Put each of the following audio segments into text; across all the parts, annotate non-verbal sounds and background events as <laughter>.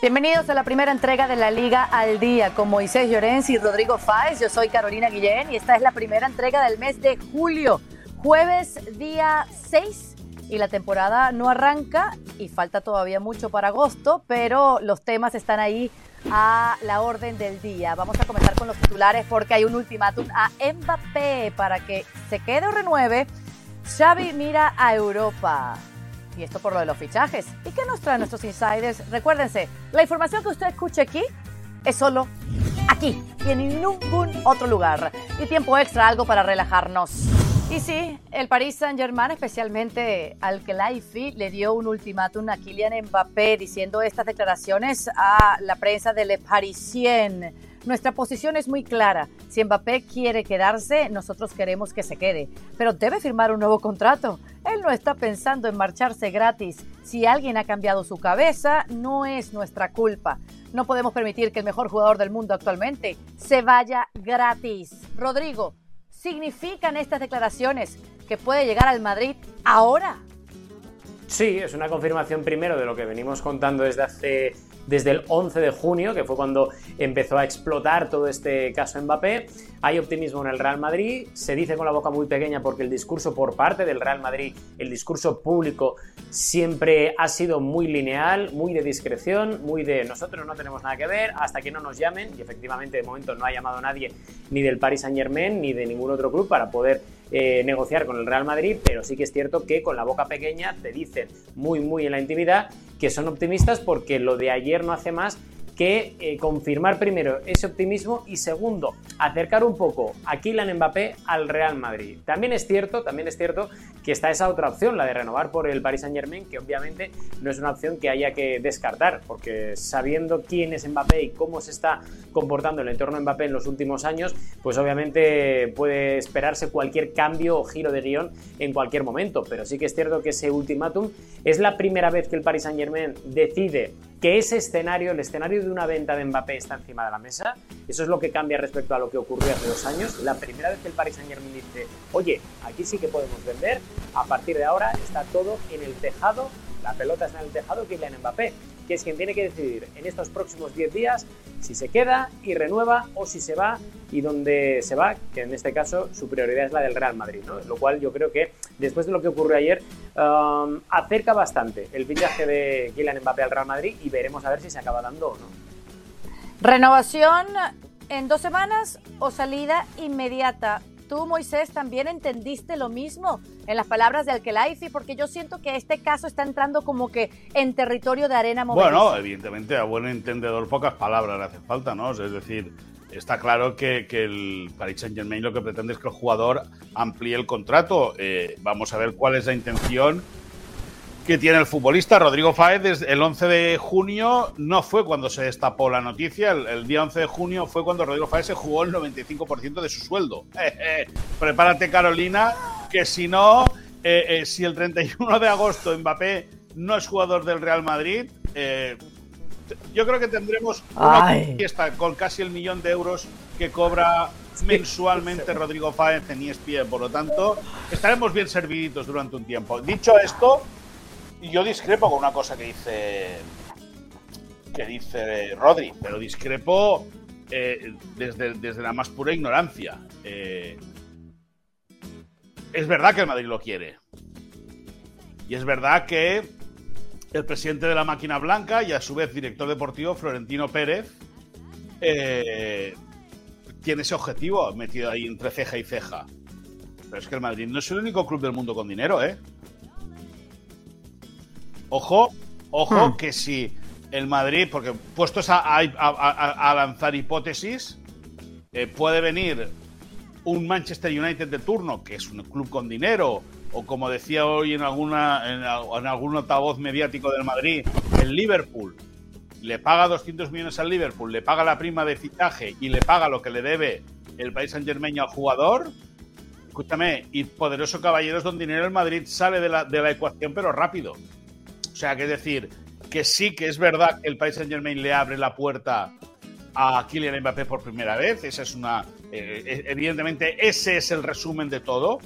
Bienvenidos a la primera entrega de la Liga al Día con Moisés Llorens y Rodrigo Fáez. Yo soy Carolina Guillén y esta es la primera entrega del mes de julio, jueves día 6 y la temporada no arranca y falta todavía mucho para agosto, pero los temas están ahí a la orden del día. Vamos a comenzar con los titulares porque hay un ultimátum a Mbappé para que se quede o renueve. Xavi mira a Europa. Y esto por lo de los fichajes. ¿Y qué nos traen nuestros insiders? Recuérdense, la información que usted escuche aquí es solo aquí y en ningún otro lugar. Y tiempo extra, algo para relajarnos. Y sí, el Paris Saint-Germain, especialmente al Kelaifi, le dio un ultimátum a Kylian Mbappé diciendo estas declaraciones a la prensa de Le Parisien. Nuestra posición es muy clara. Si Mbappé quiere quedarse, nosotros queremos que se quede. Pero debe firmar un nuevo contrato. Él no está pensando en marcharse gratis. Si alguien ha cambiado su cabeza, no es nuestra culpa. No podemos permitir que el mejor jugador del mundo actualmente se vaya gratis. Rodrigo, ¿significan estas declaraciones que puede llegar al Madrid ahora? Sí, es una confirmación primero de lo que venimos contando desde hace desde el 11 de junio, que fue cuando empezó a explotar todo este caso Mbappé. Hay optimismo en el Real Madrid, se dice con la boca muy pequeña porque el discurso por parte del Real Madrid, el discurso público, siempre ha sido muy lineal, muy de discreción, muy de nosotros no tenemos nada que ver hasta que no nos llamen, y efectivamente de momento no ha llamado nadie ni del Paris Saint Germain ni de ningún otro club para poder eh, negociar con el Real Madrid, pero sí que es cierto que con la boca pequeña te dicen muy, muy en la intimidad que son optimistas porque lo de ayer no hace más que eh, confirmar primero ese optimismo y segundo, acercar un poco a Kylian Mbappé al Real Madrid. También es cierto, también es cierto que está esa otra opción, la de renovar por el Paris Saint-Germain, que obviamente no es una opción que haya que descartar, porque sabiendo quién es Mbappé y cómo se está comportando el entorno de Mbappé en los últimos años, pues obviamente puede esperarse cualquier cambio o giro de guion en cualquier momento, pero sí que es cierto que ese ultimátum es la primera vez que el Paris Saint-Germain decide que ese escenario, el escenario de una venta de Mbappé está encima de la mesa. Eso es lo que cambia respecto a lo que ocurrió hace dos años. La primera vez que el Paris Saint Germain dice, oye, aquí sí que podemos vender, a partir de ahora está todo en el tejado, la pelota está en el tejado, Kylian Mbappé que es quien tiene que decidir en estos próximos 10 días si se queda y renueva o si se va y dónde se va, que en este caso su prioridad es la del Real Madrid, ¿no? lo cual yo creo que después de lo que ocurrió ayer um, acerca bastante el fichaje de Kylian Mbappé al Real Madrid y veremos a ver si se acaba dando o no. Renovación en dos semanas o salida inmediata tú, Moisés, también entendiste lo mismo en las palabras de Alkelaifi, porque yo siento que este caso está entrando como que en territorio de arena movediza. Bueno, evidentemente a buen entendedor pocas palabras le hacen falta, ¿no? Es decir, está claro que, el Paris Saint Germain lo que pretende es que el jugador amplíe el contrato. Eh, vamos a ver cuál es la intención que tiene el futbolista Rodrigo Fáez desde el 11 de junio no fue cuando se destapó la noticia, el, día 11 de junio fue cuando Rodrigo Fáez se jugó el 95% de su sueldo. <laughs> prepárate Carolina, que si no, eh, eh, si el 31 de agosto Mbappé no es jugador del Real Madrid, eh, yo creo que tendremos una fiesta con casi el millón de euros que cobra mensualmente Rodrigo Fáez en ESPN. Por lo tanto, estaremos bien serviditos durante un tiempo. Dicho esto, y yo discrepo con una cosa que dice que dice Rodri, pero discrepo eh, desde, desde, la más pura ignorancia. Eh, es verdad que el Madrid lo quiere. Y es verdad que el presidente de la máquina blanca y a su vez director deportivo, Florentino Pérez, eh, tiene ese objetivo metido ahí entre ceja y ceja. Pero es que el Madrid no es el único club del mundo con dinero, ¿eh? Ojo, ojo, hmm. que si el Madrid, porque puestos a, lanzar hipótesis, eh, puede venir un Manchester United de turno, que es un club con dinero, o como decía hoy en, alguna, en, algún altavoz mediático del Madrid, el Liverpool le paga 200 millones al Liverpool, le paga la prima de fichaje y le paga lo que le debe el país Saint Germain al jugador, escúchame, y poderoso caballeros don dinero el Madrid sale de la, de la ecuación, pero rápido. O sea, que decir que sí que es verdad que el Paris Saint Germain le abre la puerta a Kylian Mbappé por primera vez. Esa es una. Eh, eh, evidentemente, ese es el resumen de todo.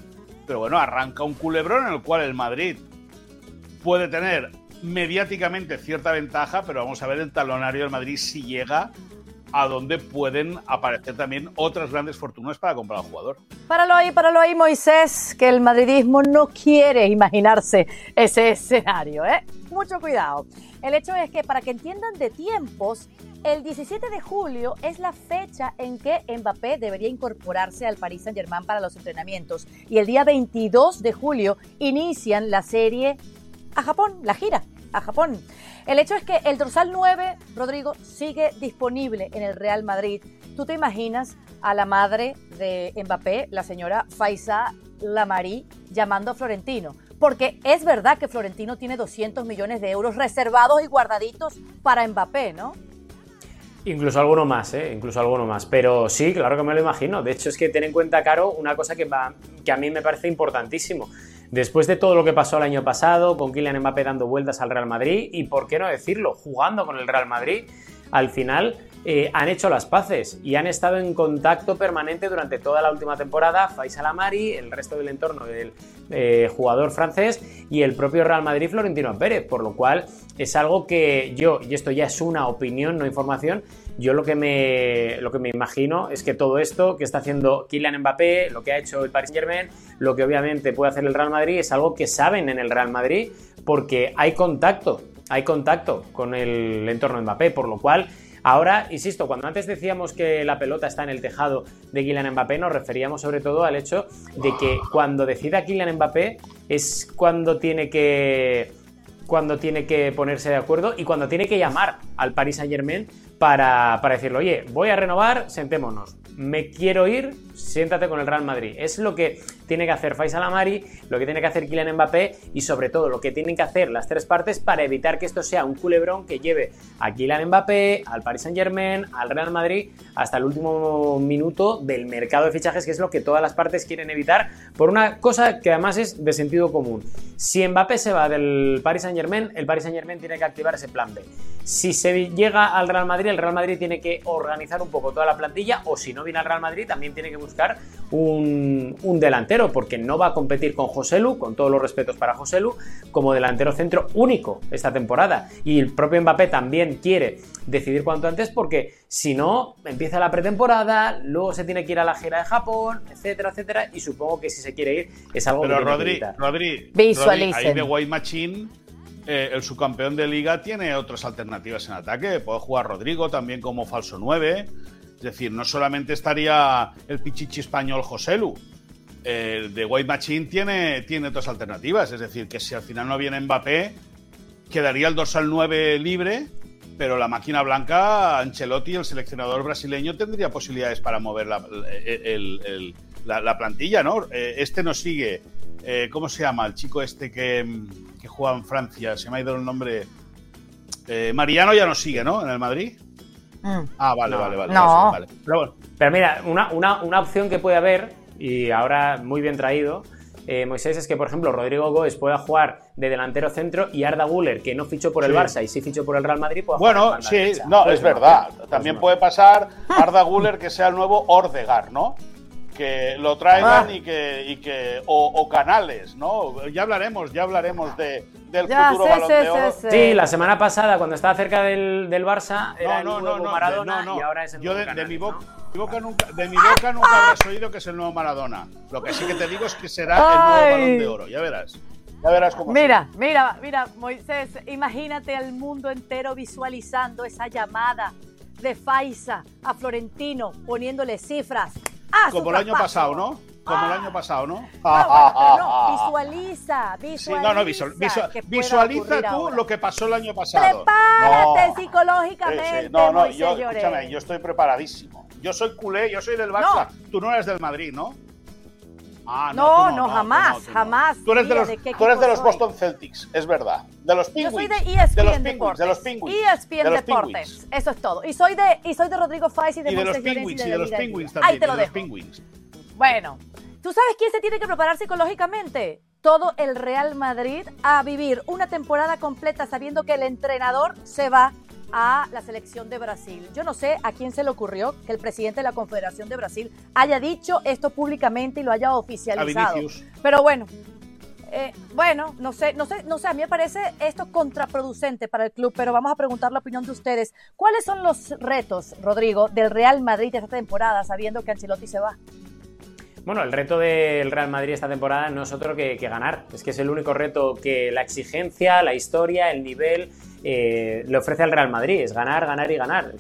Pero bueno, arranca un culebrón en el cual el Madrid puede tener mediáticamente cierta ventaja, pero vamos a ver el talonario del Madrid si llega a donde pueden aparecer también otras grandes fortunas para comprar al jugador. Páralo ahí, páralo ahí, Moisés, que el madridismo no quiere imaginarse ese escenario, ¿eh? Mucho cuidado. El hecho es que para que entiendan de tiempos, el 17 de julio es la fecha en que Mbappé debería incorporarse al Paris Saint-Germain para los entrenamientos y el día 22 de julio inician la serie a Japón, la gira a Japón. El hecho es que el dorsal 9, Rodrigo, sigue disponible en el Real Madrid. ¿Tú te imaginas a la madre de Mbappé, la señora Faisa Lamari, llamando a Florentino? Porque es verdad que Florentino tiene 200 millones de euros reservados y guardaditos para Mbappé, ¿no? Incluso alguno más, ¿eh? Incluso alguno más. Pero sí, claro que me lo imagino. De hecho, es que ten en cuenta, Caro, una cosa que, va, que a mí me parece importantísimo. Después de todo lo que pasó el año pasado, con Kylian Mbappé dando vueltas al Real Madrid, y por qué no decirlo, jugando con el Real Madrid, al final eh, han hecho las paces y han estado en contacto permanente durante toda la última temporada Faisal Amari, el resto del entorno del eh, jugador francés y el propio Real Madrid Florentino Pérez, por lo cual es algo que yo, y esto ya es una opinión, no información, yo lo que me, lo que me imagino es que todo esto que está haciendo Kylian Mbappé, lo que ha hecho el Paris Saint Germain, lo que obviamente puede hacer el Real Madrid, es algo que saben en el Real Madrid porque hay contacto, hay contacto con el entorno de Mbappé, por lo cual Ahora, insisto, cuando antes decíamos que la pelota está en el tejado de Kylian Mbappé, nos referíamos sobre todo al hecho de que cuando decida Kylian Mbappé es cuando tiene que cuando tiene que ponerse de acuerdo y cuando tiene que llamar al Paris Saint Germain para, para decirle, oye, voy a renovar, sentémonos me quiero ir, siéntate con el Real Madrid. Es lo que tiene que hacer Faisal Amari, lo que tiene que hacer Kylian Mbappé y sobre todo lo que tienen que hacer las tres partes para evitar que esto sea un culebrón que lleve a Kylian Mbappé, al Paris Saint Germain, al Real Madrid hasta el último minuto del mercado de fichajes, que es lo que todas las partes quieren evitar por una cosa que además es de sentido común. Si Mbappé se va del Paris Saint Germain, el Paris Saint Germain tiene que activar ese plan B. Si se llega al Real Madrid, el Real Madrid tiene que organizar un poco toda la plantilla o si no viene al Real Madrid también tiene que buscar un, delantero porque no va a competir con Joselu, con todos los respetos para Joselu, como delantero centro único esta temporada. Y el propio Mbappé también quiere decidir cuanto antes porque si no, empieza la pretemporada, luego se tiene que ir a la gira de Japón, etcétera, etcétera, y supongo que si se quiere ir es algo Pero que Rodri, Rodri, Rodri, ahí de White Machine eh, el subcampeón de liga tiene otras alternativas en ataque. Puede jugar Rodrigo también como falso 9. Es decir, no solamente estaría el pichichi español Joselu. El de White Machine tiene, tiene otras alternativas. Es decir, que si al final no viene Mbappé, quedaría el dorsal 9 libre, pero la máquina blanca, Ancelotti, el seleccionador brasileño, tendría posibilidades para mover la, la, plantilla, ¿no? Eh, este no sigue. Eh, ¿Cómo se llama? El chico este que, que juega en Francia, se me ha ido el nombre. Eh, Mariano ya no sigue, ¿no? En el Madrid. Mm. Ah, vale, vale, vale. No. Pero, mira, una, opción que puede haber, y ahora muy bien traído, eh, Moisés, es que, por ejemplo, Rodrigo Góez pueda jugar de delantero centro y Arda Guller, que no fichó por el Barça y sí fichó por el Real Madrid, pueda Bueno, sí, no, es verdad. También puede pasar Arda Guller que sea el nuevo Ordegar, ¿no? que lo traigan ah. y que, y que o, canales, ¿no? Ya hablaremos, ya hablaremos de, del futuro balón de oro. Sí, la semana pasada cuando estaba cerca del, del Barça era no, el nuevo Maradona y ahora es el Yo de, mi boca, nunca, de mi boca nunca habrás oído que es el nuevo Maradona. Lo que sí que te digo es que será el nuevo balón de oro, ya verás. Ya verás cómo Mira, mira, mira, Moisés, imagínate al mundo entero visualizando esa llamada de Faisa a Florentino poniéndole cifras Ah, Como el año pasado, ¿no? Como el año pasado, ¿no? No, visualiza, visualiza. no, no, visualiza tú lo que pasó el año pasado. Prepárate psicológicamente. No, no, yo, escúchame, yo estoy preparadísimo. Yo soy culé, yo soy del Barça. Tú no eres del Madrid, ¿no? Ah, no, no, jamás, jamás. Tú eres de los, tú eres de los Boston Celtics, es verdad. De los Penguins. Yo soy de ESPN de los Deportes. De los Penguins. ESPN Deportes. Eso es todo. Y soy de, y soy de Rodrigo Faiz y de, y de los Penguins. Y de, los Penguins también. Ahí te lo dejo. Bueno, ¿tú sabes quién se tiene que preparar psicológicamente? Todo el Real Madrid a vivir una temporada completa sabiendo que el entrenador se va a la selección de Brasil. Yo no sé a quién se le ocurrió que el presidente de la Confederación de Brasil haya dicho esto públicamente y lo haya oficializado. Pero bueno, Eh, bueno, no sé, no sé, no sé, a mí me parece esto contraproducente para el club, pero vamos a preguntar la opinión de ustedes. ¿Cuáles son los retos, Rodrigo, del Real Madrid esta temporada, sabiendo que Ancelotti se va? Bueno, el reto del Real Madrid esta temporada no es otro que, ganar. Es que es el único reto que la exigencia, la historia, el nivel eh, le ofrece al Real Madrid. Es ganar, ganar y ganar.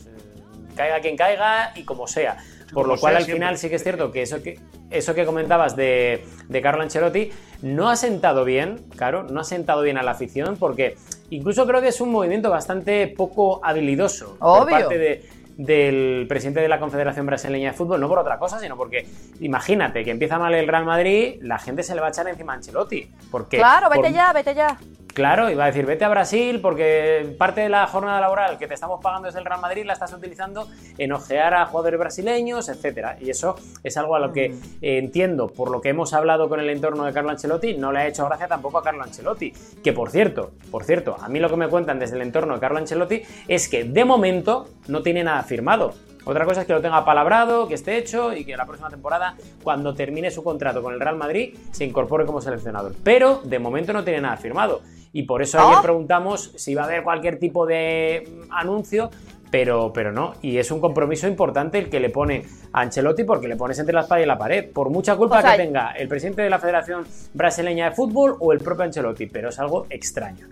Caiga quien caiga y como sea. Por lo cual, al final, sí que es cierto que eso que, eso que comentabas de, de Carlo Ancelotti no ha sentado bien, claro, no ha sentado bien a la afición, porque incluso creo que es un movimiento bastante poco habilidoso por parte del presidente de la Confederación Brasileña de Fútbol, no por otra cosa, sino porque imagínate que empieza mal el Real Madrid, la gente se le va a echar encima a Ancelotti. Porque, claro, vete ya, vete ya. Claro, iba a decir, vete a Brasil porque parte de la jornada laboral que te estamos pagando desde el Real Madrid la estás utilizando en ojear a jugadores brasileños, etcétera. Y eso es algo a lo que mm. entiendo, por lo que hemos hablado con el entorno de Carlo Ancelotti, no le ha hecho gracia tampoco a Carlo Ancelotti. Que por cierto, por cierto, a mí lo que me cuentan desde el entorno de Carlo Ancelotti es que de momento no tiene nada firmado. Otra cosa es que lo tenga palabrado, que esté hecho y que la próxima temporada, cuando termine su contrato con el Real Madrid, se incorpore como seleccionador. Pero de momento no tiene nada firmado. Y por eso ayer preguntamos si va a haber cualquier tipo de mm, anuncio, pero, pero no. Y es un compromiso importante el que le pone a Ancelotti porque le pones entre la espada y la pared, por mucha culpa que tenga el presidente de la Federación Brasileña de Fútbol o el propio Ancelotti, pero es algo extraño.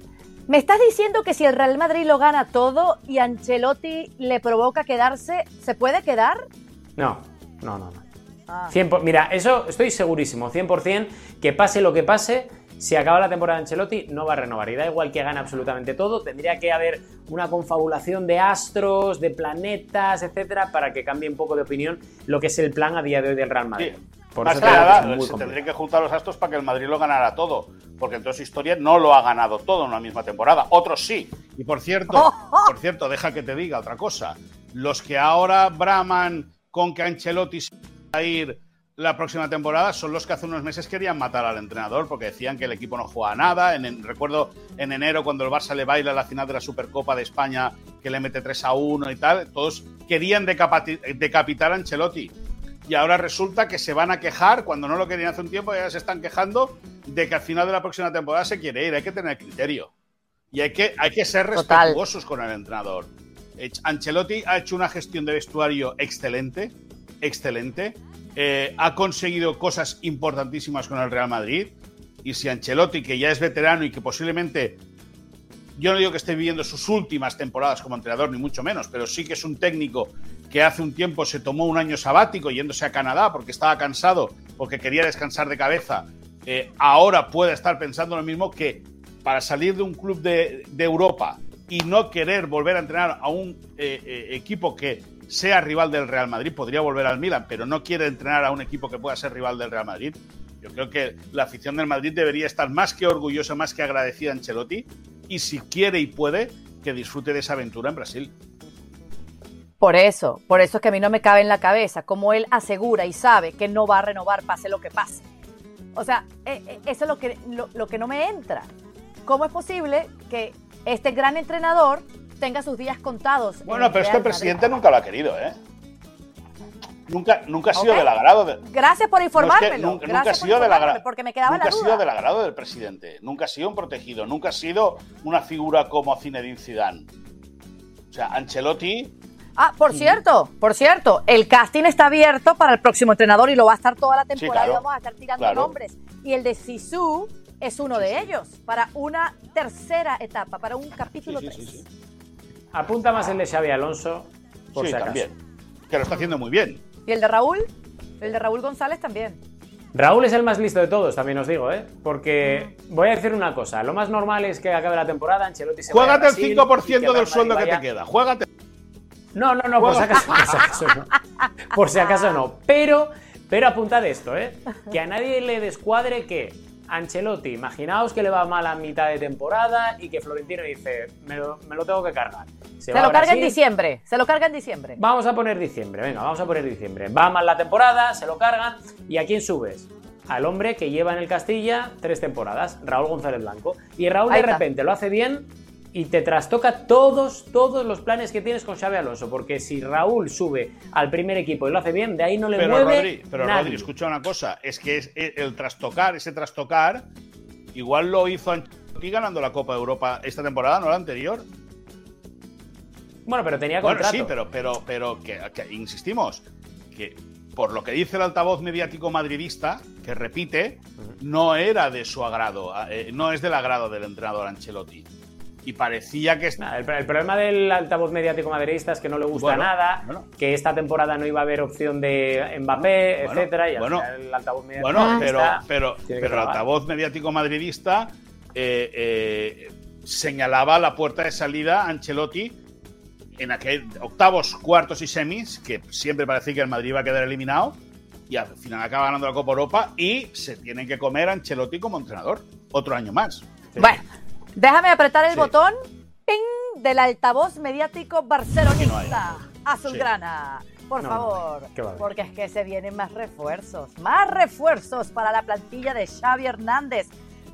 ¿Me estás diciendo que si el Real Madrid lo gana todo y Ancelotti le provoca quedarse, ¿se puede quedar? No, no, no. no. Ah. mira, eso estoy segurísimo, 100%, que pase lo que pase, si acaba la temporada de Ancelotti, no va a renovar. Y da igual que gane absolutamente todo, tendría que haber una confabulación de astros, de planetas, etcétera, para que cambie un poco de opinión lo que es el plan a día de hoy del Real Madrid. Por Más eso que nada, se tendría que juntar los astros para que el Madrid lo ganara todo. Porque entonces historia no lo ha ganado todo en una misma temporada. Otros sí. Y por cierto, <laughs> por cierto, deja que te diga otra cosa. Los que ahora braman con que Ancelotti se va a ir la próxima temporada son los que hace unos meses querían matar al entrenador porque decían que el equipo no juega nada. En, recuerdo en enero cuando el Barça le baila la final de la Supercopa de España que le mete 3 a 1 y tal, todos querían decapitar a Ancelotti. Y ahora resulta que se van a quejar, cuando no lo querían hace un tiempo, ya se están quejando de que al final de la próxima temporada se quiere ir. Hay que tener criterio. Y hay que, hay que ser respetuosos con el entrenador. Ancelotti ha hecho una gestión de vestuario excelente, excelente eh, ha conseguido cosas importantísimas con el Real Madrid. Y si Ancelotti, que ya es veterano y que posiblemente, yo no digo que esté viviendo sus últimas temporadas como entrenador, ni mucho menos, pero sí que es un técnico que hace un tiempo se tomó un año sabático yéndose a Canadá porque estaba cansado, porque quería descansar de cabeza, eh, ahora puede estar pensando lo mismo que para salir de un club de, Europa y no querer volver a entrenar a un eh, equipo que sea rival del Real Madrid, podría volver al Milan, pero no quiere entrenar a un equipo que pueda ser rival del Real Madrid. Yo creo que la afición del Madrid debería estar más que orgullosa, más que agradecida a Ancelotti y si quiere y puede, que disfrute de esa aventura en Brasil. Por eso, por eso es que a mí no me cabe en la cabeza como él asegura y sabe que no va a renovar pase lo que pase. O sea, eh, eh, eso es lo que, lo que no me entra. ¿Cómo es posible que este gran entrenador tenga sus días contados. Bueno, pero es que el presidente nunca lo ha querido, ¿eh? Nunca, nunca ha sido del agrado de... Gracias por informármelo. nunca, ha sido del agrado. Porque me quedaba nunca ha sido del agrado del presidente. Nunca ha sido un protegido. Nunca ha sido una figura como Zinedine Zidane. O sea, Ancelotti. Ah, por cierto, por cierto, el casting está abierto para el próximo entrenador y lo va a estar toda la temporada y vamos a estar tirando nombres. Y el de Sisu es uno de ellos para una tercera etapa, para un capítulo 3. Apunta más el de Xavi Alonso, por si acaso. también. Que lo está haciendo muy bien. ¿Y el de Raúl? El de Raúl González también. Raúl es el más listo de todos, también os digo, ¿eh? Porque voy a decir una cosa. Lo más normal es que acabe la temporada, Ancelotti se Juégate el 5% del sueldo que te queda. Juégate. No, no, no, por si, acaso, por si acaso no. Por si acaso no. Pero, pero apuntad esto, ¿eh? Que a nadie le descuadre que Ancelotti, imaginaos que le va mal a mitad de temporada y que Florentino dice, me lo, tengo que cargar. Se, lo carga en diciembre, se lo carga en diciembre. Vamos a poner diciembre, venga, vamos a poner diciembre. Va mal la temporada, se lo cargan y ¿a quién subes? Al hombre que lleva en el Castilla tres temporadas, Raúl González Blanco. Y Raúl de repente lo hace bien y te trastoca todos, todos los planes que tienes con Xavi Alonso, porque si Raúl sube al primer equipo y lo hace bien, de ahí no le pero mueve Rodri, pero Rodri, escucha una cosa, es que es el trastocar, ese trastocar igual lo hizo Ancelotti ganando la Copa de Europa esta temporada, no la anterior. Bueno, pero tenía contrato. Bueno, sí, pero, pero, pero que, insistimos, que por lo que dice el altavoz mediático madridista, que repite, no era de su agrado, eh, no es del agrado del entrenador Ancelotti. Y parecía que... el, problema del altavoz mediático madridista es que no le gusta nada, que esta temporada no iba a haber opción de Mbappé, etcétera, y bueno, el altavoz mediático bueno pero, pero, pero el altavoz mediático madridista eh, eh, señalaba la puerta de salida a Ancelotti en aquel octavos, cuartos y semis, que siempre parecía que el Madrid iba a quedar eliminado, y al final acaba ganando la Copa Europa y se tiene que comer a Ancelotti como entrenador otro año más. Bueno, déjame apretar el botón ¡ping! del altavoz mediático barcelonista. Azulgrana. Por favor, porque es que se vienen más refuerzos, más refuerzos para la plantilla de Xavi Hernández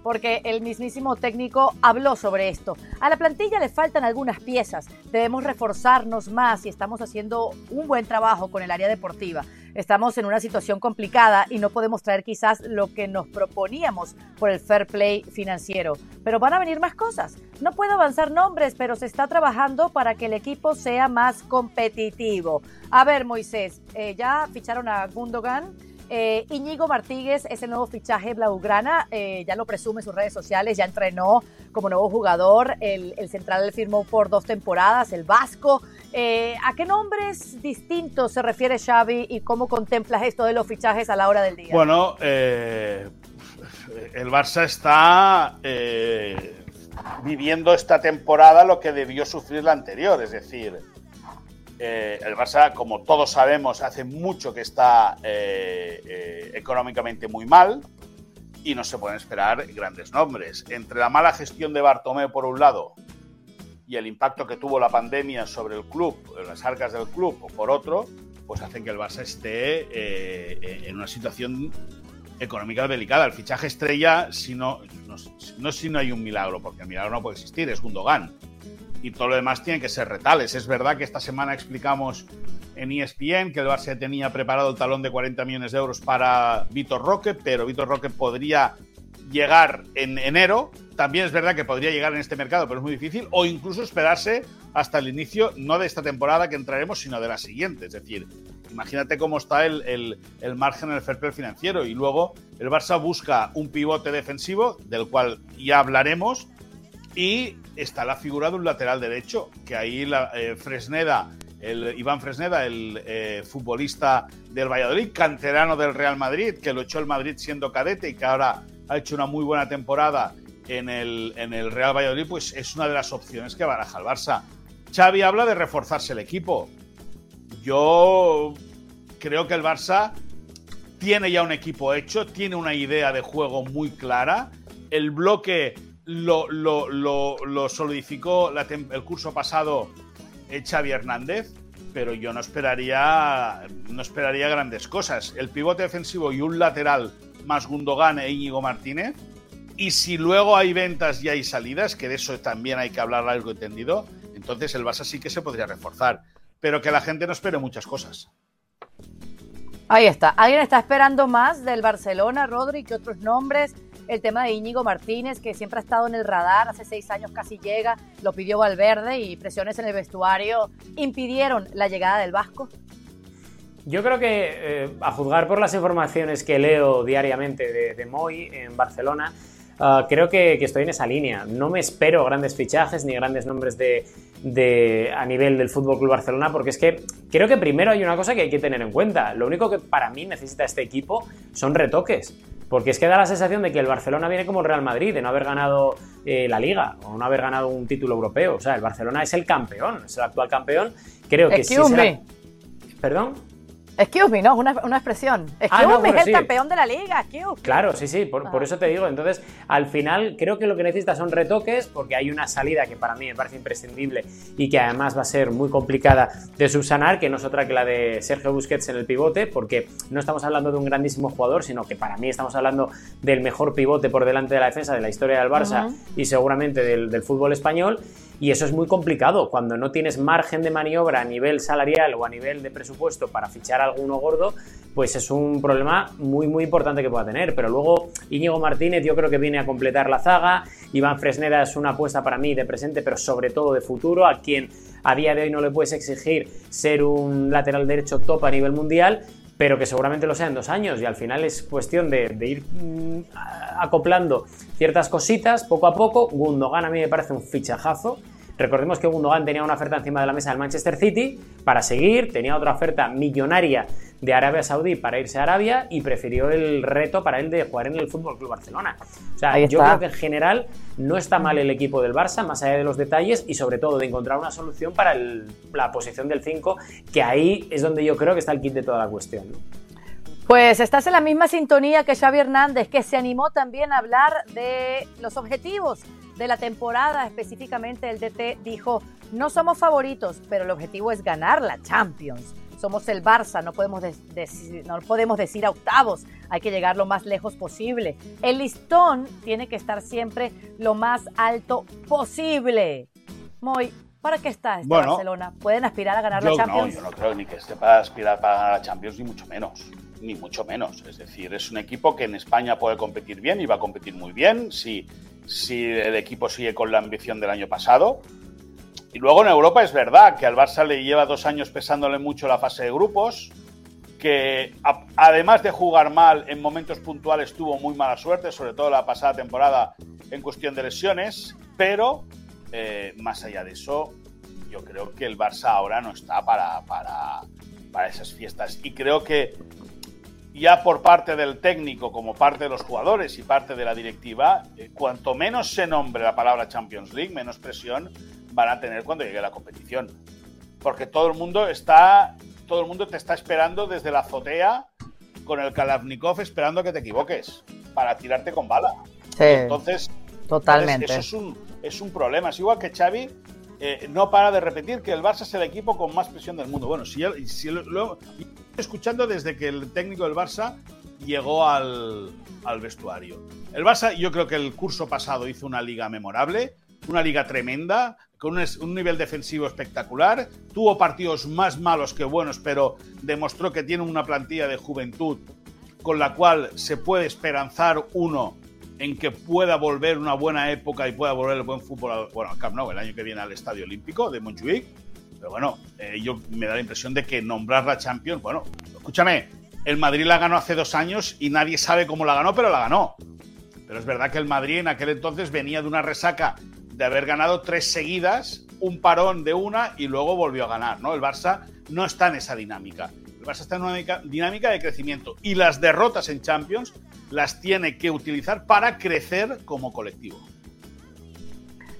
porque el mismísimo técnico habló sobre esto. A la plantilla le faltan algunas piezas, debemos reforzarnos más y estamos haciendo un buen trabajo con el área deportiva. Estamos en una situación complicada y no podemos traer quizás lo que nos proponíamos por el fair play financiero, pero van a venir más cosas. No puedo avanzar nombres, pero se está trabajando para que el equipo sea más competitivo. A ver, Moisés, eh, ya ficharon a Gundogan. Eh, Íñigo Martínez es el nuevo fichaje Blaugrana, eh, ya lo presume en sus redes sociales, ya entrenó como nuevo jugador, el, central firmó por dos temporadas, el Vasco. Eh, ¿A qué nombres distintos se refiere Xavi y cómo contemplas esto de los fichajes a la hora del día? Bueno, el Barça está viviendo esta temporada lo que debió sufrir la anterior, es decir, eh, el Barça, como todos sabemos, hace mucho que está eh, eh, económicamente muy mal y no se pueden esperar grandes nombres. Entre la mala gestión de Bartomeu por un lado y el impacto que tuvo la pandemia sobre el club, las arcas del club por otro, pues hacen que el Barça esté en una situación económica delicada. El fichaje estrella, si no si no hay un milagro, porque el milagro no puede existir, es Gundogan y todo lo demás tiene que ser retales. Es verdad que esta semana explicamos en ESPN que el Barça tenía preparado el talón de 40 millones de euros para Vitor Roque, pero Vitor Roque podría llegar en enero. También es verdad que podría llegar en este mercado, pero es muy difícil. O incluso esperarse hasta el inicio, no de esta temporada que entraremos, sino de la siguiente. Es decir, imagínate cómo está el, el margen en el fair play financiero. Y luego el Barça busca un pivote defensivo, del cual ya hablaremos, y está la figura de un lateral derecho, que ahí eh, Fresneda, el Iván Fresneda, el eh, futbolista del Valladolid, canterano del Real Madrid, que lo echó el Madrid siendo cadete y que ahora ha hecho una muy buena temporada en el, Real Valladolid, pues es una de las opciones que baraja el Barça. Xavi habla de reforzarse el equipo. Yo creo que el Barça tiene ya un equipo hecho, tiene una idea de juego muy clara. El bloque lo, lo, lo, solidificó el curso pasado eh, Xavi Hernández, pero yo no esperaría, no esperaría grandes cosas. El pivote defensivo y un lateral más Gundogan e Íñigo Martínez. Y si luego hay ventas y hay salidas, que de eso también hay que hablar algo entendido, entonces el Barça sí que se podría reforzar. Pero que la gente no espere muchas cosas. Ahí está. ¿Alguien está esperando más del Barcelona, Rodri, que otros nombres? el tema de Íñigo Martínez, que siempre ha estado en el radar, hace seis años casi llega, lo pidió Valverde y presiones en el vestuario impidieron la llegada del Vasco. Yo creo que, eh, a juzgar por las informaciones que leo diariamente de, de Moy en Barcelona, ah, creo que, estoy en esa línea. No me espero grandes fichajes ni grandes nombres de, a nivel del Fútbol Club Barcelona, porque es que creo que primero hay una cosa que hay que tener en cuenta. Lo único que para mí necesita este equipo son retoques. Porque es que da la sensación de que el Barcelona viene como el Real Madrid, de no haber ganado eh, la Liga o no haber ganado un título europeo. O sea, el Barcelona es el campeón, es el actual campeón. Creo que sí será... ¿Perdón? Excuse me, no, una, una expresión. Excuse ah, me, es el campeón de la liga. Excuse Claro, sí, sí, por, por, eso te digo. Entonces, al final, creo que lo que necesita son retoques, porque hay una salida que para mí me parece imprescindible y que además va a ser muy complicada de subsanar, que no es otra que la de Sergio Busquets en el pivote, porque no estamos hablando de un grandísimo jugador, sino que para mí estamos hablando del mejor pivote por delante de la defensa de la historia del Barça y seguramente del, del fútbol español. y eso es muy complicado. Cuando no tienes margen de maniobra a nivel salarial o a nivel de presupuesto para fichar a alguno gordo, pues es un problema muy, muy importante que pueda tener. Pero luego Íñigo Martínez yo creo que viene a completar la zaga. Iván Fresneda es una apuesta para mí de presente, pero sobre todo de futuro, a quien a día de hoy no le puedes exigir ser un lateral derecho top a nivel mundial, pero que seguramente lo sea en dos años y al final es cuestión de, ir mm, acoplando ciertas cositas poco a poco. Gundogan a mí me parece un fichajazo. Recordemos que Gundogan tenía una oferta encima de la mesa del Manchester City para seguir, tenía otra oferta millonaria de Arabia Saudí para irse a Arabia y prefirió el reto para él de jugar en el Fútbol Club Barcelona. O sea, yo creo que en general no está mal el equipo del Barça, más allá de los detalles y sobre todo de encontrar una solución para la posición del 5, que ahí es donde yo creo que está el kit de toda la cuestión. Pues estás en la misma sintonía que Xavi Hernández, que se animó también a hablar de los objetivos de la temporada, específicamente el DT dijo, no somos favoritos, pero el objetivo es ganar la Champions. Somos el Barça, no podemos, decir, no podemos decir a octavos, hay que llegar lo más lejos posible. El listón tiene que estar siempre lo más alto posible. Muy, ¿para qué está este Barcelona? ¿Pueden aspirar a ganar la Champions? No, yo no creo ni que esté para aspirar para ganar la Champions, ni mucho menos ni mucho menos. Es decir, es un equipo que en España puede competir bien y va a competir muy bien si, si el equipo sigue con la ambición del año pasado. Y luego en Europa es verdad que al Barça le lleva dos años pesándole mucho la fase de grupos, que además de jugar mal en momentos puntuales tuvo muy mala suerte, sobre todo la pasada temporada en cuestión de lesiones, pero eh, más allá de eso, yo creo que el Barça ahora no está para, para, para esas fiestas. Y creo que ya por parte del técnico como parte de los jugadores y parte de la directiva, eh, cuanto menos se nombre la palabra Champions League, menos presión van a tener cuando llegue la competición. Porque todo el mundo está, todo el mundo te está esperando desde la azotea con el Kalashnikov esperando que te equivoques para tirarte con bala. Sí, entonces, totalmente. eso es un, es un problema. Es igual que Xavi eh, no para de repetir que el Barça es el equipo con más presión del mundo. Bueno, si, si lo, escuchando desde que el técnico del Barça llegó al, vestuario. El Barça, yo creo que el curso pasado hizo una liga memorable, una liga tremenda, con un, nivel defensivo espectacular. Tuvo partidos más malos que buenos, pero demostró que tiene una plantilla de juventud con la cual se puede esperanzar uno en que pueda volver una buena época y pueda volver el buen fútbol bueno, al Camp Nou el año que viene al Estadio Olímpico de Montjuic pero bueno, eh, yo me da la impresión de que nombrar la Champions, bueno, escúchame, el Madrid la ganó hace dos años y nadie sabe cómo la ganó, pero la ganó. Pero es verdad que el Madrid en aquel entonces venía de una resaca de haber ganado tres seguidas, un parón de una y luego volvió a ganar, ¿no? El Barça no está en esa dinámica. El Barça está en una dinámica de crecimiento y las derrotas en Champions las tiene que utilizar para crecer como colectivo.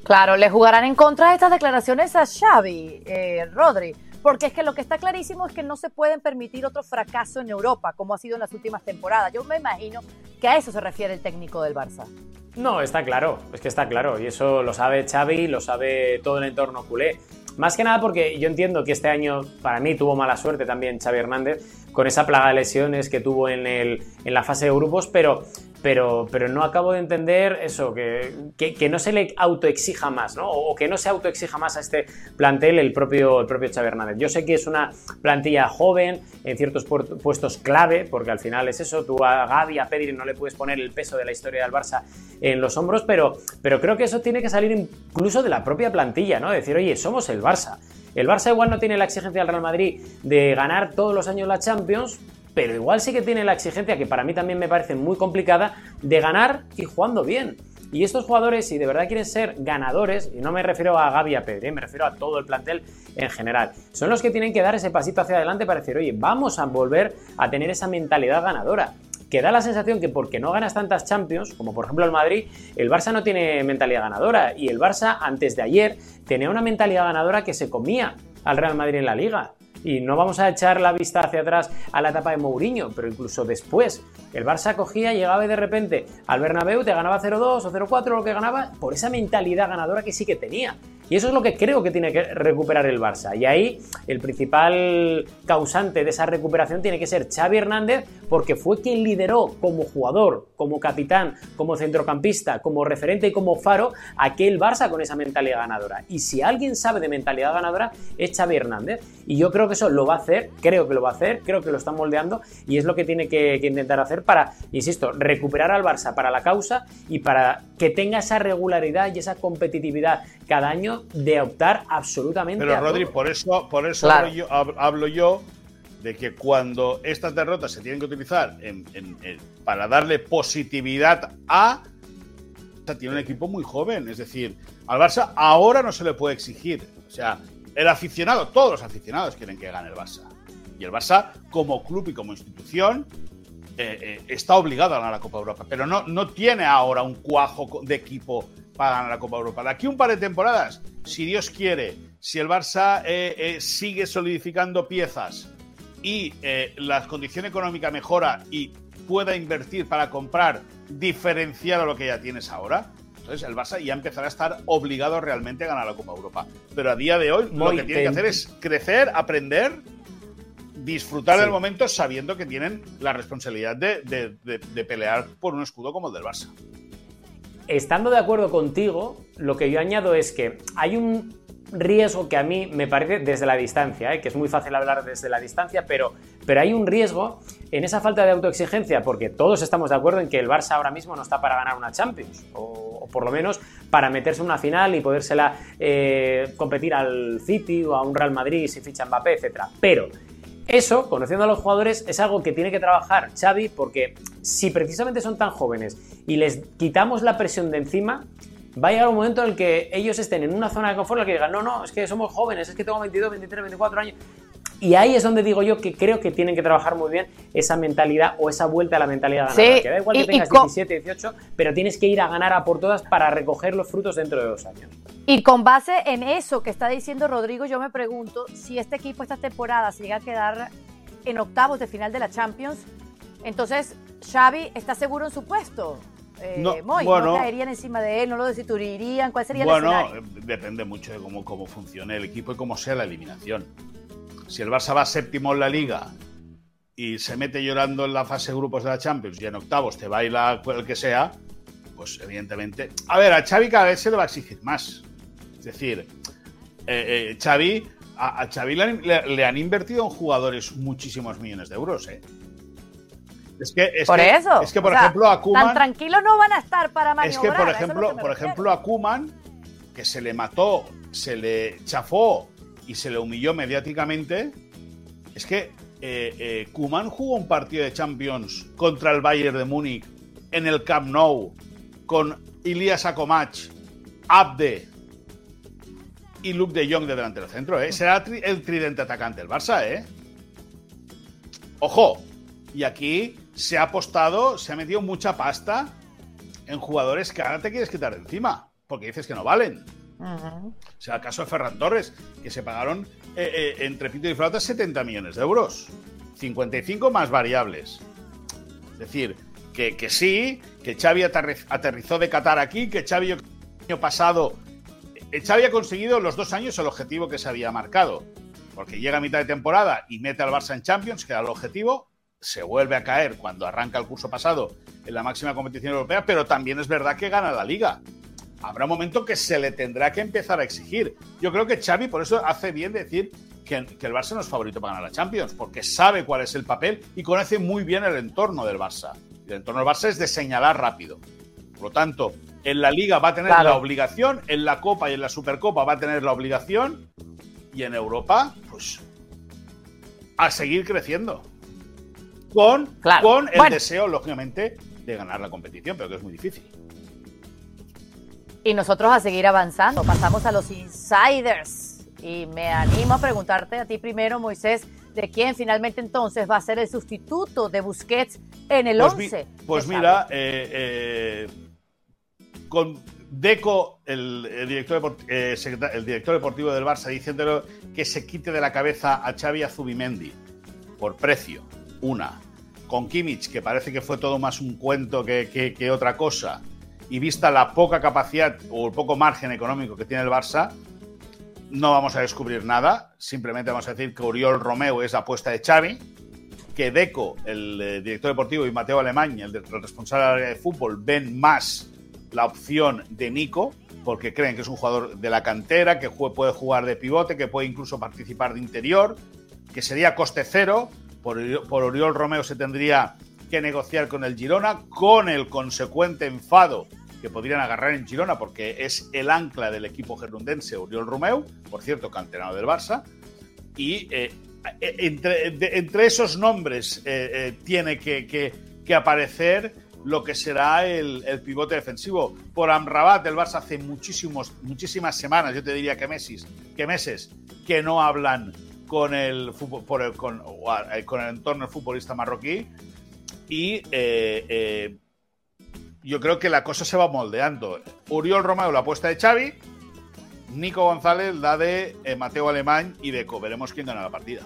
Claro, le jugarán en contra de estas declaraciones a Xavi, eh, Rodri, porque es que lo que está clarísimo es que no se pueden permitir otro fracaso en Europa, como ha sido en las últimas temporadas. Yo me imagino que a eso se refiere el técnico del Barça. No, está claro, es que está claro, y eso lo sabe Xavi, lo sabe todo el entorno culé. Más que nada porque yo entiendo que este año para mí tuvo mala suerte también Xavi Hernández con esa plaga de lesiones que tuvo en, la fase de grupos, pero pero, pero no acabo de entender eso, que, que, no se le autoexija más, ¿no? O que no se autoexija más a este plantel el propio, el propio Xavi Hernández. Yo sé que es una plantilla joven, en ciertos puestos clave, porque al final es eso, tú a Gaby, a Pedri no le puedes poner el peso de la historia del Barça en los hombros, pero, pero creo que eso tiene que salir incluso de la propia plantilla, ¿no? Decir, oye, somos el Barça. El Barça igual no tiene la exigencia del Real Madrid de ganar todos los años la Champions, pero igual sí que tiene la exigencia, que para mí también me parece muy complicada, de ganar y jugando bien. Y estos jugadores, si de verdad quieren ser ganadores, y no me refiero a Gaby a Pedri, me refiero a todo el plantel en general, son los que tienen que dar ese pasito hacia adelante para decir, oye, vamos a volver a tener esa mentalidad ganadora. Que da la sensación que porque no ganas tantas Champions, como por ejemplo el Madrid, el Barça no tiene mentalidad ganadora. Y el Barça, antes de ayer, tenía una mentalidad ganadora que se comía al Real Madrid en la liga. Y no vamos a echar la vista hacia atrás a la etapa de Mourinho, pero incluso después, el Barça cogía, llegaba y de repente al Bernabéu te ganaba 0-2 o 0-4 lo que ganaba por esa mentalidad ganadora que sí que tenía. Y eso es lo que creo que tiene que recuperar el Barça. Y ahí el principal causante de esa recuperación tiene que ser Xavi Hernández, porque fue quien lideró como jugador, como capitán, como centrocampista, como referente y como faro aquel Barça con esa mentalidad ganadora. Y si alguien sabe de mentalidad ganadora es Xavi Hernández. Y yo creo que eso lo va a hacer, creo que lo va a hacer, creo que lo está moldeando y es lo que tiene que, intentar hacer para, insisto, recuperar al Barça para la causa y para que tenga esa regularidad y esa competitividad cada año de optar absolutamente Pero Rodri, por eso, por eso hablo, yo, de que cuando estas derrotas se tienen que utilizar para darle positividad a tiene un equipo muy joven, es decir, al Barça ahora no se le puede exigir, o sea, el aficionado, todos los aficionados quieren que gane el Barça. Y el Barça, como club y como institución, eh, eh, está obligado a ganar la Copa Europa, pero no, no tiene ahora un cuajo de equipo para ganar la Copa Europa. De aquí un par de temporadas, si Dios quiere, si el Barça eh, sigue solidificando piezas y la condición económica mejora y pueda invertir para comprar diferenciar a lo que ya tienes ahora, entonces el Barça ya empezará a estar obligado realmente a ganar la Copa Europa. Pero a día de hoy lo que tiene que hacer es crecer, aprender disfrutar del momento sabiendo que tienen la responsabilidad de, pelear por un escudo como el del Barça. Estando de acuerdo contigo, lo que yo añado es que hay un riesgo que a mí me parece desde la distancia, ¿eh? que es muy fácil hablar desde la distancia, pero, pero hay un riesgo en esa falta de autoexigencia, porque todos estamos de acuerdo en que el Barça ahora mismo no está para ganar una Champions, o, por lo menos para meterse en una final y podérsela eh, competir al City o a un Real Madrid si ficha Mbappé, etc. Pero eso, conociendo a los jugadores, es algo que tiene que trabajar Xavi porque si precisamente son tan jóvenes y les quitamos la presión de encima, va a llegar un momento en el que ellos estén en una zona de confort en la que digan, no, no, es que somos jóvenes, es que tengo 22, 23, 24 años. Y ahí es donde digo yo que creo que tienen que trabajar muy bien esa mentalidad o esa vuelta a la mentalidad ganadora. que da igual que tengas 17, 18, pero tienes que ir a ganar a por todas para recoger los frutos dentro de dos años. Y con base en eso que está diciendo Rodrigo, yo me pregunto si este equipo esta temporada se llega a quedar en octavos de final de la Champions, entonces Xavi está seguro en su puesto. Eh, no, bueno, ¿no caerían encima de él? ¿No lo destituirían? ¿Cuál sería bueno, el escenario? Bueno, depende mucho de cómo, cómo funcione el equipo y cómo sea la eliminación si el Barça va séptimo en la liga y se mete llorando en la fase de grupos de la Champions y en octavos te baila el que sea, pues evidentemente. A ver, a Xavi cada vez se le va a exigir más. Es decir, eh, eh, Xavi, a, Xavi le, han invertido en jugadores muchísimos millones de euros, ¿eh? Es que, por eso. Es que, por ejemplo, a. Tan tranquilos no van a estar para maniobrar. Es que, por ejemplo, por ejemplo a Kuman, que se le mató, se le chafó y se le humilló mediáticamente, es que eh, eh, Kuman jugó un partido de Champions contra el Bayern de Múnich en el Camp Nou con Ilias Akomach, Abde y Luke de Jong de delantero centro. ¿eh? Será el tridente atacante del Barça, ¿eh? Ojo, y aquí se ha apostado, se ha metido mucha pasta en jugadores que ahora te quieres quitar de encima, porque dices que no valen. O sea, el caso de Ferran Torres, que se pagaron eh, eh, entre pito y flauta 70 millones de euros. 55 más variables. Es decir, que, que sí, que Xavi aterrizó de Qatar aquí, que Xavi el año pasado... Eh, Xavi ha conseguido los dos años el objetivo que se había marcado. Porque llega a mitad de temporada y mete al Barça en Champions, que era el objetivo, se vuelve a caer cuando arranca el curso pasado en la máxima competición europea, pero también es verdad que gana la liga habrá un momento que se le tendrá que empezar a exigir. Yo creo que Xavi por eso hace bien decir que, el Barça no es favorito para ganar la Champions, porque sabe cuál es el papel y conoce muy bien el entorno del Barça. El entorno del Barça es de señalar rápido. Por lo tanto, en la Liga va a tener la obligación, en la Copa y en la Supercopa va a tener la obligación, y en Europa, pues, a seguir creciendo. Con, con el deseo, lógicamente, de ganar la competición, pero que es muy difícil y nosotros a seguir avanzando. Pasamos a los insiders y me animo a preguntarte a ti primero, Moisés, de quién finalmente entonces va a ser el sustituto de Busquets en el 11. Pues, pues mira, eh, eh, con Deco, el, director eh, el director deportivo del Barça, diciéndole que se quite de la cabeza a Xavi Zubimendi por precio, una. Con Kimmich, que parece que fue todo más un cuento que otra cosa y vista la poca capacidad o el poco margen económico que tiene el Barça, no vamos a descubrir nada, simplemente vamos a decir que Oriol Romeo es la apuesta de Xavi, que Deco, el eh, director deportivo, y Mateo Alemán, el, responsable de fútbol, ven más la opción de Nico, porque creen que es un jugador de la cantera, que puede jugar de pivote, que puede incluso participar de interior, que sería coste cero. Por Oriol Romeo se tendría que negociar con el Girona, con el consecuente enfado que podrían agarrar en Girona, porque es el ancla del equipo gerundense Oriol Romeo, por cierto, canterano del Barça. Y eh, eh, entre, entre, esos nombres eh, tiene que, que, que aparecer lo que será el, el, pivote defensivo. Por Amrabat, el Barça hace muchísimos, muchísimas semanas, yo te diría que meses, que meses, que no hablan con el, fútbol, por el, con, con el entorno del futbolista marroquí. Y eh, eh, yo creo que la cosa se va moldeando. Uriol Romeo, la apuesta de Xavi. Nico González, la de eh, Mateo Alemán y Deco. Veremos quién gana la partida.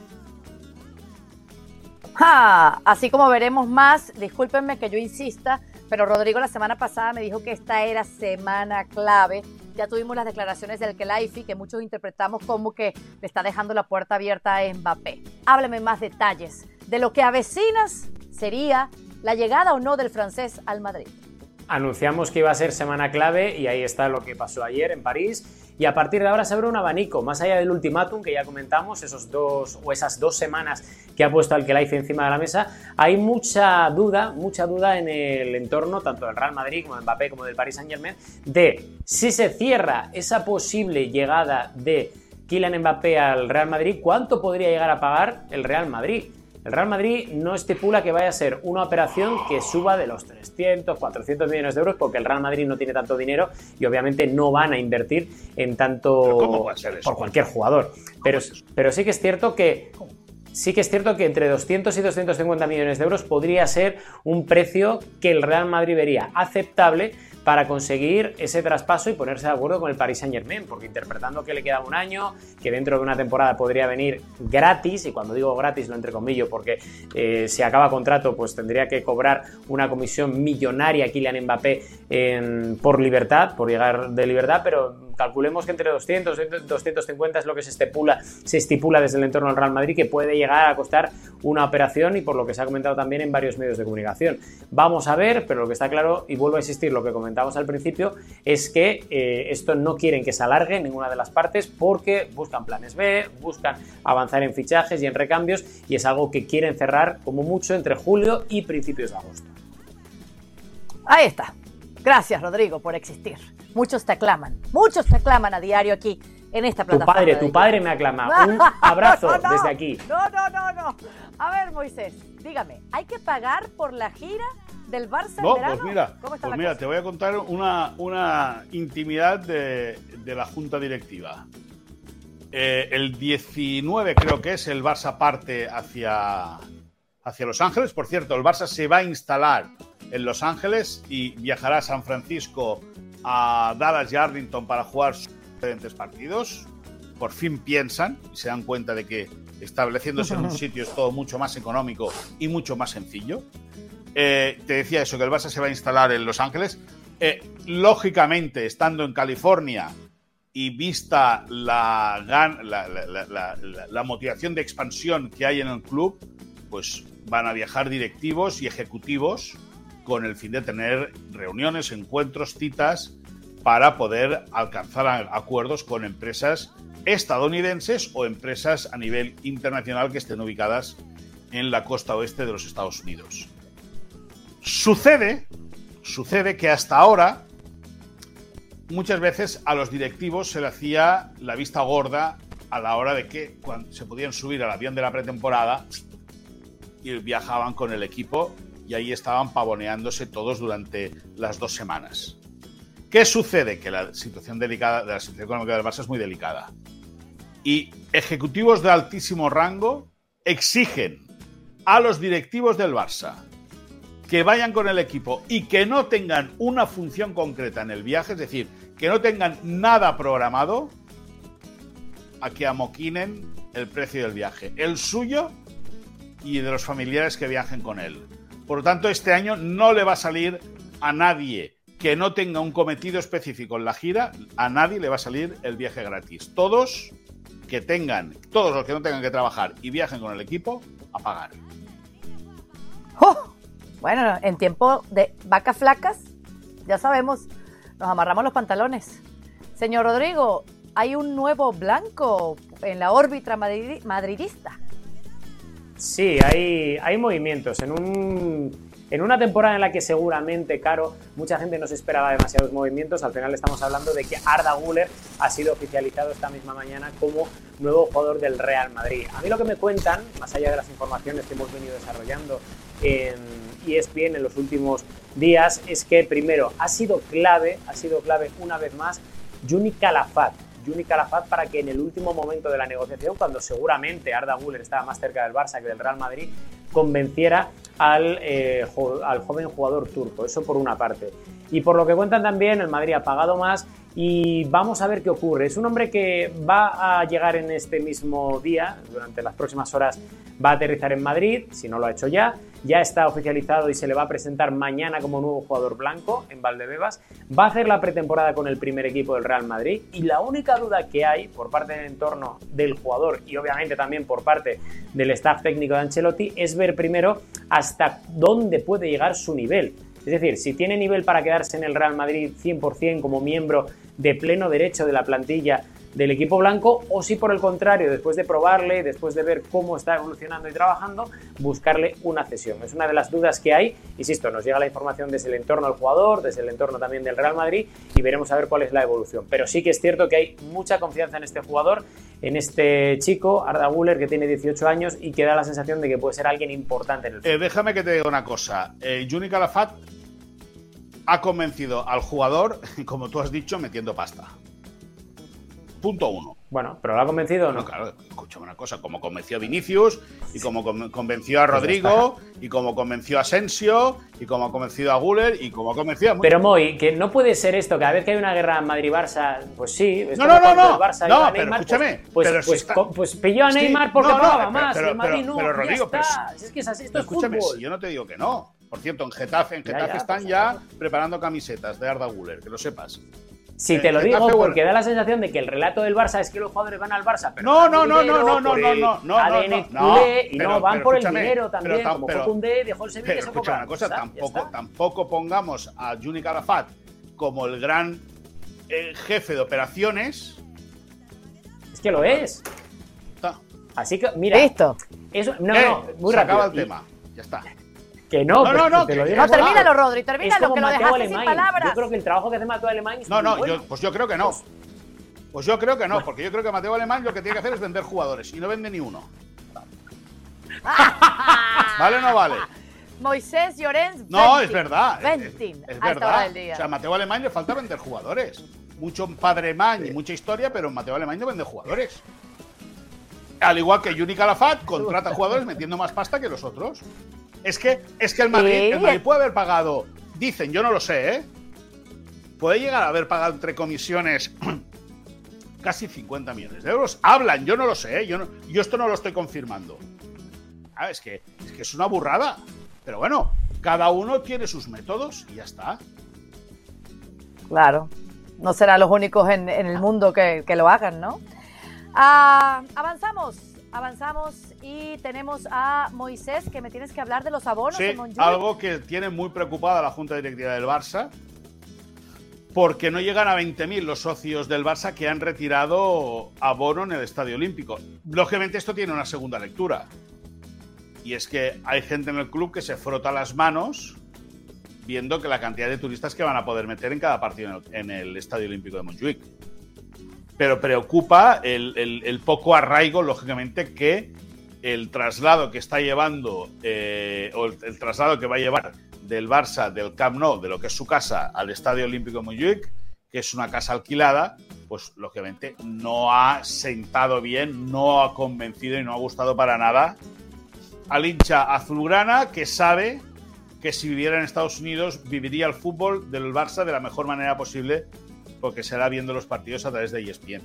Ah, así como veremos más, discúlpenme que yo insista, pero Rodrigo la semana pasada me dijo que esta era semana clave. Ya tuvimos las declaraciones del Kelaifi que muchos interpretamos como que le está dejando la puerta abierta a Mbappé. Hábleme más detalles de lo que avecinas sería la llegada o no del francés al Madrid. Anunciamos que iba a ser semana clave y ahí está lo que pasó ayer en París y a partir de ahora se abre un abanico, más allá del ultimátum que ya comentamos, esos dos o esas dos semanas que ha puesto Alquelaife encima de la mesa, hay mucha duda, mucha duda en el entorno tanto del Real Madrid como de Mbappé como del Paris Saint-Germain de si se cierra esa posible llegada de Kylian Mbappé al Real Madrid, ¿cuánto podría llegar a pagar el Real Madrid? El Real Madrid no estipula que vaya a ser una operación que suba de los 300, 400 millones de euros, porque el Real Madrid no tiene tanto dinero y obviamente no van a invertir en tanto por cualquier jugador. Pero, pero sí que es cierto que sí que es cierto que entre 200 y 250 millones de euros podría ser un precio que el Real Madrid vería aceptable para conseguir ese traspaso y ponerse de acuerdo con el Paris Saint Germain, porque interpretando que le queda un año, que dentro de una temporada podría venir gratis, y cuando digo gratis lo entrecomillo porque eh, si acaba contrato pues tendría que cobrar una comisión millonaria Kylian Mbappé en, por libertad, por llegar de libertad, pero calculemos que entre 200 y 250 es lo que se estipula, se estipula desde el entorno del Real Madrid que puede llegar a costar una operación y por lo que se ha comentado también en varios medios de comunicación. Vamos a ver, pero lo que está claro, y vuelvo a insistir, lo que comentamos al principio, es que eh, esto no quieren que se alargue ninguna de las partes porque buscan planes B, buscan avanzar en fichajes y en recambios y es algo que quieren cerrar como mucho entre julio y principios de agosto. Ahí está. Gracias, Rodrigo, por existir. Muchos te aclaman, muchos te aclaman a diario aquí en esta plataforma. Tu padre, tu padre me aclama. Un abrazo <laughs> no, no, desde aquí. No, no, no, no. A ver, Moisés, dígame, ¿hay que pagar por la gira del Barça no, en verano? Pues mira, ¿Cómo está pues la mira cosa? te voy a contar una, una intimidad de, de la Junta Directiva. Eh, el 19 creo que es, el Barça parte hacia, hacia Los Ángeles. Por cierto, el Barça se va a instalar en Los Ángeles y viajará a San Francisco, a Dallas y Arlington para jugar sus diferentes partidos. Por fin piensan y se dan cuenta de que estableciéndose en un <laughs> sitio es todo mucho más económico y mucho más sencillo. Eh, te decía eso, que el Barça se va a instalar en Los Ángeles. Eh, lógicamente, estando en California y vista la, la- la- la motivación de expansión que hay en el club, pues van a viajar directivos y ejecutivos con el fin de tener reuniones, encuentros, citas para poder alcanzar acuerdos con empresas estadounidenses o empresas a nivel internacional que estén ubicadas en la costa oeste de los Estados Unidos. Sucede, sucede que hasta ahora muchas veces a los directivos se le hacía la vista gorda a la hora de que se podían subir al avión de la pretemporada y viajaban con el equipo y ahí estaban pavoneándose todos durante las dos semanas. ¿Qué sucede? Que la situación delicada, la situación económica del Barça es muy delicada. Y ejecutivos de altísimo rango exigen a los directivos del Barça que vayan con el equipo y que no tengan una función concreta en el viaje, es decir, que no tengan nada programado, a que amoquinen el precio del viaje, el suyo y de los familiares que viajen con él. Por lo tanto, este año no le va a salir a nadie que no tenga un cometido específico en la gira, a nadie le va a salir el viaje gratis. Todos que tengan, todos los que no tengan que trabajar y viajen con el equipo, a pagar. ¡Oh! Bueno, en tiempo de vacas flacas, ya sabemos, nos amarramos los pantalones. Señor Rodrigo, hay un nuevo blanco en la órbita madridista. Sí, hay, hay movimientos. En, un, en una temporada en la que seguramente, Caro, mucha gente no se esperaba demasiados movimientos, al final estamos hablando de que Arda Guller ha sido oficializado esta misma mañana como nuevo jugador del Real Madrid. A mí lo que me cuentan, más allá de las informaciones que hemos venido desarrollando en ESPN en los últimos días, es que primero ha sido clave, ha sido clave una vez más, Juni Calafat, Juni Calafat para que en el último momento de la negociación, cuando seguramente Arda Güler estaba más cerca del Barça que del Real Madrid, convenciera al, eh, al joven jugador turco. Eso por una parte. Y por lo que cuentan también, el Madrid ha pagado más y vamos a ver qué ocurre. Es un hombre que va a llegar en este mismo día, durante las próximas horas va a aterrizar en Madrid, si no lo ha hecho ya, ya está oficializado y se le va a presentar mañana como nuevo jugador blanco en Valdebebas, va a hacer la pretemporada con el primer equipo del Real Madrid y la única duda que hay por parte del entorno del jugador y obviamente también por parte del staff técnico de Ancelotti es ver primero hasta dónde puede llegar su nivel es decir, si tiene nivel para quedarse en el Real Madrid 100% como miembro de pleno derecho de la plantilla del equipo blanco o si por el contrario, después de probarle, después de ver cómo está evolucionando y trabajando, buscarle una cesión. Es una de las dudas que hay, insisto, nos llega la información desde el entorno del jugador, desde el entorno también del Real Madrid y veremos a ver cuál es la evolución. Pero sí que es cierto que hay mucha confianza en este jugador, en este chico, Arda Guller, que tiene 18 años y que da la sensación de que puede ser alguien importante en el eh, déjame que te diga una cosa. Eh, Juni Calafat ha convencido al jugador, <laughs> como tú has dicho, metiendo pasta. Punto uno. Bueno, pero lo ha convencido o no. claro, escúchame una cosa, como convenció a Vinicius, y como convenció a pues Rodrigo, y como convenció a Asensio, y como ha convencido a Guller, y como ha convencido a Pero Moy, que no puede ser esto, cada vez que hay una guerra Madrid-Barça, pues sí. No, no, no, no. no, pero escúchame. Pues, pero pues, pues, pilló a Neymar porque no, no, más, pero, el Madrid no. Pero, Rodrigo, pero, es que es así, esto escúchame, es fútbol. yo no te digo que no. Por cierto, en Getafe, en Getafe están pues ya preparando camisetas de Arda Guller, que lo sepas. Si te lo digo porque da la sensación de que el relato del Barça es que los jugadores van al Barça, pero no, no, no, no, no, no, no, no, no, no, y no van por el dinero también, como fue Koundé, dejó el Sevilla. Pero escucha una cosa, tampoco, tampoco pongamos a Juni Carafat como el gran jefe de operaciones. Es que lo es. Así que, mira. Listo. Eso, no, no, muy rápido. acaba el tema. Ya está. Que no, no, no, no, te lo digo. No, termínalo, Rodri, termínalo, que lo dejaste sin palabras. Yo creo que el trabajo que hace Mateo Alemán es No, no, yo, pues yo creo que no. Pues yo creo que no, porque yo creo que Mateo Alemán lo que tiene que hacer es vender jugadores y no vende ni uno. <laughs> ¿Vale o no vale? Moisés Llorens. No, es verdad. Ventin, es, verdad. O sea, a Mateo Alemán le falta vender jugadores. Mucho padre man y mucha historia, pero Mateo Alemán no vende jugadores. Al igual que Juni Calafat contrata jugadores metiendo más pasta que los otros. Es que, es que el Madrid, puede haber pagado, dicen, yo no lo sé, ¿eh? Puede llegar a haber pagado entre comisiones <clears throat> casi 50 millones de euros. Hablan, yo no lo sé, ¿eh? yo, yo esto no lo estoy confirmando. Ah, es, que, es que es una burrada. Pero bueno, cada uno tiene sus métodos y ya está. Claro, no serán los únicos en, el mundo que, lo hagan, ¿no? Ah, avanzamos avanzamos y tenemos a Moisés, que me tienes que hablar de los abonos sí, algo que tiene muy preocupada la Junta Directiva del Barça, porque no llegan a 20.000 los socios del Barça que han retirado abono en el Estadio Olímpico. Lógicamente esto tiene una segunda lectura, y es que hay gente en el club que se frota las manos viendo que la cantidad de turistas que van a poder meter en cada partido en el, Estadio Olímpico de Montjuic pero preocupa el, poco arraigo, lógicamente, que el traslado que está llevando, eh, o el, traslado que va a llevar del Barça, del Camp Nou, de lo que es su casa, al Estadio Olímpico Montjuic, que es una casa alquilada, pues lógicamente no ha sentado bien, no ha convencido y no ha gustado para nada al hincha azulgrana que sabe que si viviera en Estados Unidos viviría el fútbol del Barça de la mejor manera posible porque será viendo los partidos a través de ESPN.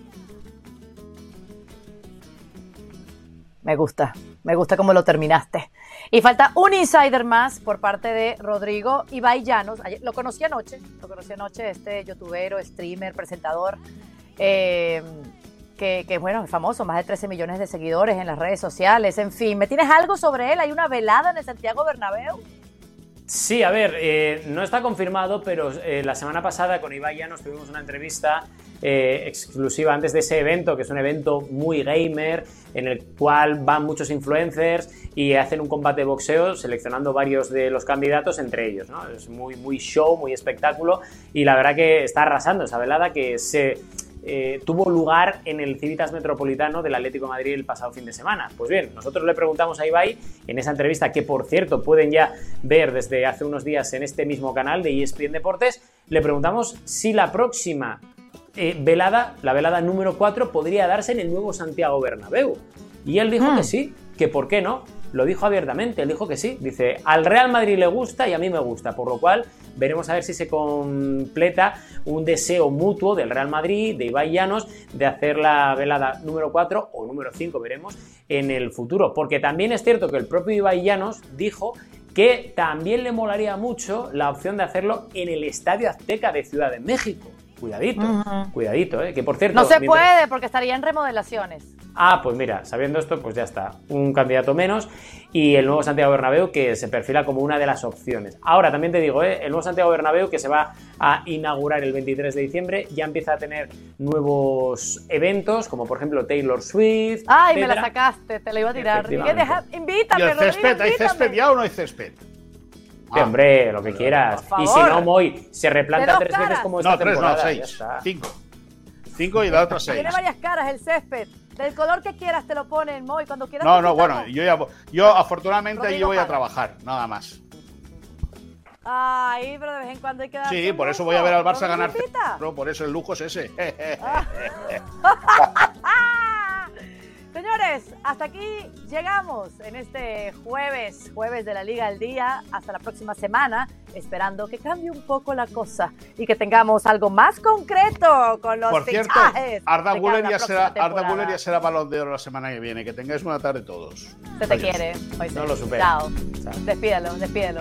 Me gusta, me gusta cómo lo terminaste. Y falta un insider más por parte de Rodrigo Ibai Llanos. Lo conocí anoche, lo conocí anoche, este youtubero, streamer, presentador, eh, que, que, bueno, es famoso, más de 13 millones de seguidores en las redes sociales, en fin. ¿Me tienes algo sobre él? ¿Hay una velada en el Santiago Bernabéu? Sí, a ver, eh, no está confirmado, pero eh, la semana pasada con Ibai nos tuvimos una entrevista eh, exclusiva antes de ese evento, que es un evento muy gamer, en el cual van muchos influencers y hacen un combate de boxeo seleccionando varios de los candidatos entre ellos. ¿no? Es muy, muy show, muy espectáculo y la verdad que está arrasando esa velada que se eh, tuvo lugar en el Civitas Metropolitano del Atlético de Madrid el pasado fin de semana. Pues bien, nosotros le preguntamos a Ibai en esa entrevista, que por cierto pueden ya ver desde hace unos días en este mismo canal de ESPN Deportes, le preguntamos si la próxima eh, velada, la velada número 4, podría darse en el nuevo Santiago Bernabéu. Y él dijo que hmm. sí, que por qué no. Lo dijo abiertamente, él dijo que sí. Dice, al Real Madrid le gusta y a mí me gusta, por lo cual veremos a ver si se completa un deseo mutuo del Real Madrid, de Ibai Llanos, de hacer la velada número 4 o número 5, veremos, en el futuro. Porque también es cierto que el propio Ibai Llanos dijo que también le molaría mucho la opción de hacerlo en el Estadio Azteca de Ciudad de México. Cuidadito, cuidadito, ¿eh? que por cierto... No se puede porque estaría en remodelaciones. Ah, pues mira, sabiendo esto, pues ya está, un candidato menos y el nuevo Santiago Bernabéu que se perfila como una de las opciones. Ahora, también te digo, ¿eh? el nuevo Santiago Bernabéu que se va a inaugurar el 23 de diciembre ya empieza a tener nuevos eventos, como por ejemplo Taylor Swift. ¡Ay, me la sacaste! Te la iba a tirar. invítame, ¿Y el césped? ¿Hay césped ya o no hay césped? Ah, hombre, lo que quieras. Y si no, Moy se replanta tres veces como esta no, tres, No, seis. Cinco. Cinco y la otra seis. Tiene varias caras el césped. Del color que quieras te lo ponen, Moy, cuando quieras. No, no, bueno, yo, ya, yo afortunadamente ahí voy a trabajar, nada más. Ay, pero de vez en cuando hay que dar. Sí, por eso voy a ver al Barça ganar. Por eso el lujo es ese. <laughs> <laughs> Señores, hasta aquí llegamos en este jueves, jueves de la Liga al Día. Hasta la próxima semana, esperando que cambie un poco la cosa y que tengamos algo más concreto con los Por cierto, Arda Guller ya, será, Arda ya será balón de oro la semana que viene. Que tengáis una tarde todos. Se te quiere. no lo supero. Chao. Chao. Despídelo, despídelo.